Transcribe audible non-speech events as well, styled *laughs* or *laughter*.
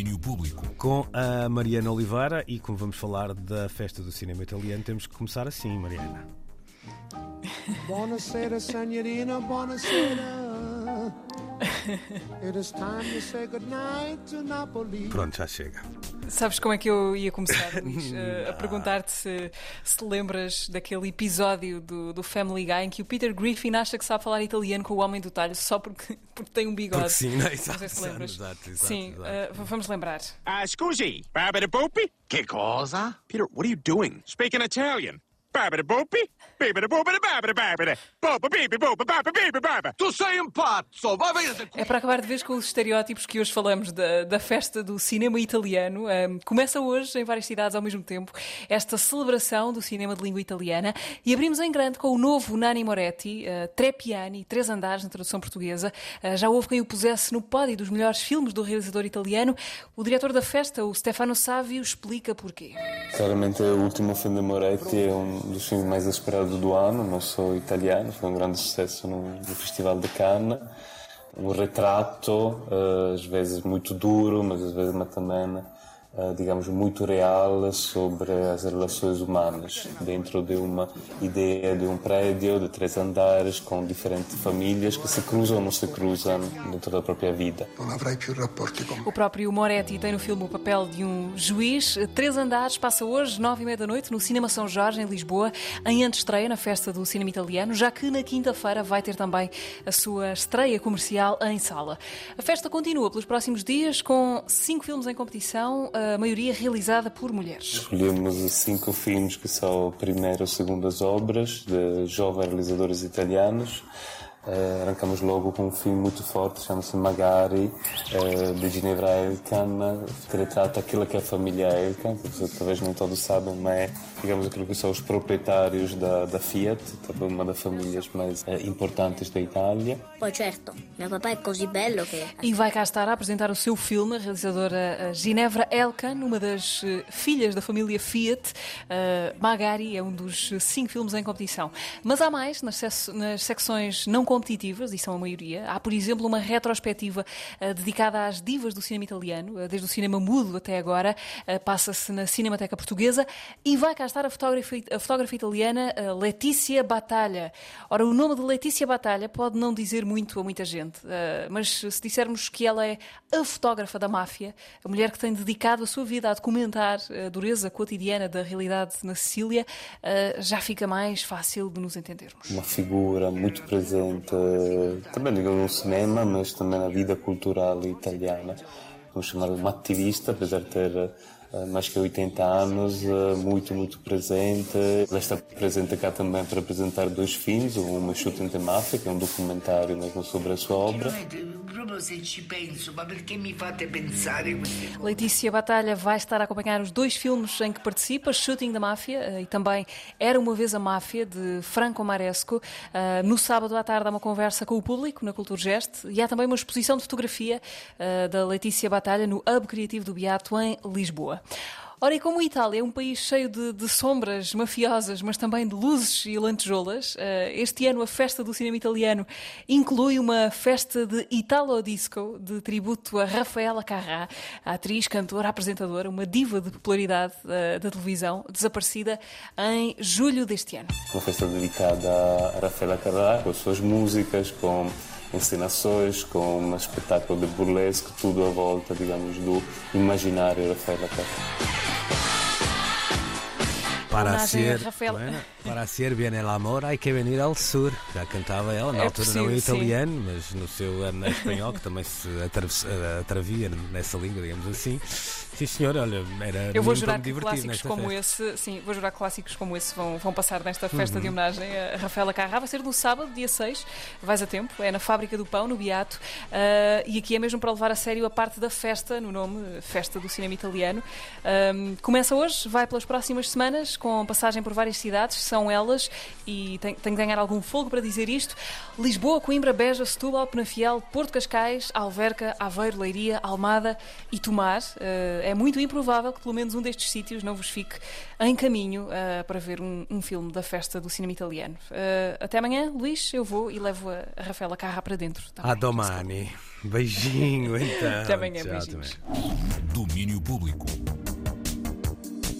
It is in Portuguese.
domínio público. Com a Mariana Oliveira e como vamos falar da festa do cinema italiano, temos que começar assim, Mariana. Buonasera, signorina, buonasera. *laughs* Pronto, já chega. Sabes como é que eu ia começar, Luís? *laughs* Eh, a perguntar-te se, se lembras daquele episódio do, do Family Guy em que o Peter Griffin acha que sabe falar italiano com o homem do talho só porque, *laughs* porque tem um bigode. Porque sim, não é? Não Exato, sei se exato, lembras. exato, exato, sim, exato. eh, vamos lembrar. Ah, scusi, Barbara Boopy? Che cosa? Peter, what are you doing? Speaking Italian. Baba, baba. Tu sei um essa É para acabar de vez com os estereótipos que hoje falamos da, da festa do cinema italiano. Ahm, começa hoje, em várias cidades ao mesmo tempo, esta celebração do cinema de língua italiana e abrimos em grande com o novo Nani Moretti, uh, Tre Piani, Três Andares na tradução portuguesa. Ah, já houve quem o pusesse no pódio dos melhores filmes do realizador italiano. O diretor da festa, o Stefano Savio, explica porquê. Claramente o último filme de Moretti é um dos filmes mais esperados do ano, não só italiano, foi um grande sucesso no, no Festival de Cannes. Um retrato, eh, às vezes muito duro, mas às vezes também, digamos, muito real sobre as relações humanas, dentro de uma ideia de um prédio de três andares com diferentes famílias que se cruzam ou não se cruzam dentro da própria vida. O próprio Moretti tem no filme o papel de um juiz. Três Andares passa hoje, nove e meia da noite, no Cinema São Jorge, em Lisboa, em antestreia na festa do cinema italiano, já que na quinta-feira vai ter também a sua estreia comercial em sala. A festa continua pelos próximos dias com cinco filmes em competição, a maioria realizada por mulheres. Escolhemos cinco filmes que são primeiras ou segundas obras de jovens realizadores italianos. Eh, arrancamos logo com um filme muito forte, chama-se Magari, eh, de Ginevra Elkan, que retrata aquilo que é a família Elkan, que vocês talvez nem todos sabem, mas é, digamos, aquilo que são os proprietários da, da Fiat, também uma das famílias mais eh, importantes da Itália. Poi certo, mio papà è così bello che... E vai cá estar a apresentar o seu filme, a realizadora Ginevra Elkan, uma das filhas da família Fiat. Magari é um dos cinco filmes em competição. Mas há mais nas, nas secções não competitivas, e são a maioria. Há, por exemplo, uma retrospectiva eh, dedicada às divas do cinema italiano, eh, desde o cinema mudo até agora. Eh, Passa-se na Cinemateca Portuguesa. E vai cá estar a fotógrafa, a fotógrafa italiana Letícia Batalha. Ora, o nome de Letícia Batalha pode não dizer muito a muita gente, mas se dissermos que ela é a fotógrafa da máfia, a mulher que tem dedicado a sua vida a documentar a dureza cotidiana da realidade na Sicília, já fica mais fácil de nos entendermos. uma figura muito presente, também digamos no cinema, mas também na vida cultural italiana. Vamos chamar de uma ativista, apesar de ter eh, mais que 80 anos, eh, muito, muito presente. Ela está presente cá também para apresentar dois filmes, um Shooting the Mafia, que é um documentário mesmo sobre a sua obra, Letícia Batalha vai estar a acompanhar os dois filmes em que participa, Shooting da Máfia eh, e também Era Uma Vez a Máfia, de Franco Maresco. Eh, No sábado à tarde há uma conversa com o público na Culturgest e há também uma exposição de fotografia eh, da Letícia Batalha no Hub Criativo do Beato, em Lisboa. Ora, e como a Itália é um país cheio de, de sombras mafiosas, mas também de luzes e lantejoulas, eh, este ano a festa do cinema italiano inclui uma festa de Italo Disco, de tributo a Rafaela Carrà, atriz, cantora, apresentadora, uma diva de popularidade eh, da televisão, desaparecida em julho deste ano. uma festa dedicada a Rafaela Carrà, com as suas músicas, com encenações, com um espetáculo de burlesque, tudo à volta, digamos, do imaginário Rafaela Carrà. Para ser, Rafael. Bueno, para ser bien el amor hay que venir al sur. Já cantava ela, na É altura não em possível, sim. italiano, mas no seu eh, espanhol, que também se atraves- eh, atravia nessa língua, digamos assim. Sim, senhor, olha, era Eu vou jurar que clássicos como festa. esse, sim, vou jurar que clássicos como esse vão, vão passar nesta festa Uhum. de homenagem a Rafaela Carrá. Vai ser no sábado, dia 6, vais a tempo, é na Fábrica do Pão, no Beato, ah, e aqui é mesmo para levar a sério a parte da festa, no nome, Festa do Cinema Italiano. Começa hoje, vai pelas próximas semanas, com passagem por várias cidades, são elas, e tenho, tenho que ganhar algum fogo para dizer isto: Lisboa, Coimbra, Beja, Setúbal, Penafiel, Porto Cascais, Alverca, Aveiro, Leiria, Almada e Tomar. Ah, é muito improvável que pelo menos um destes sítios não vos fique em caminho ah, para ver um, um filme da festa do cinema italiano. Ah, até amanhã, Luís, eu vou e levo a, a Rafaela Carra para dentro. Tá A bem? domani. Beijinho, então. Até amanhã, Tchau, beijinhos. Domínio Público.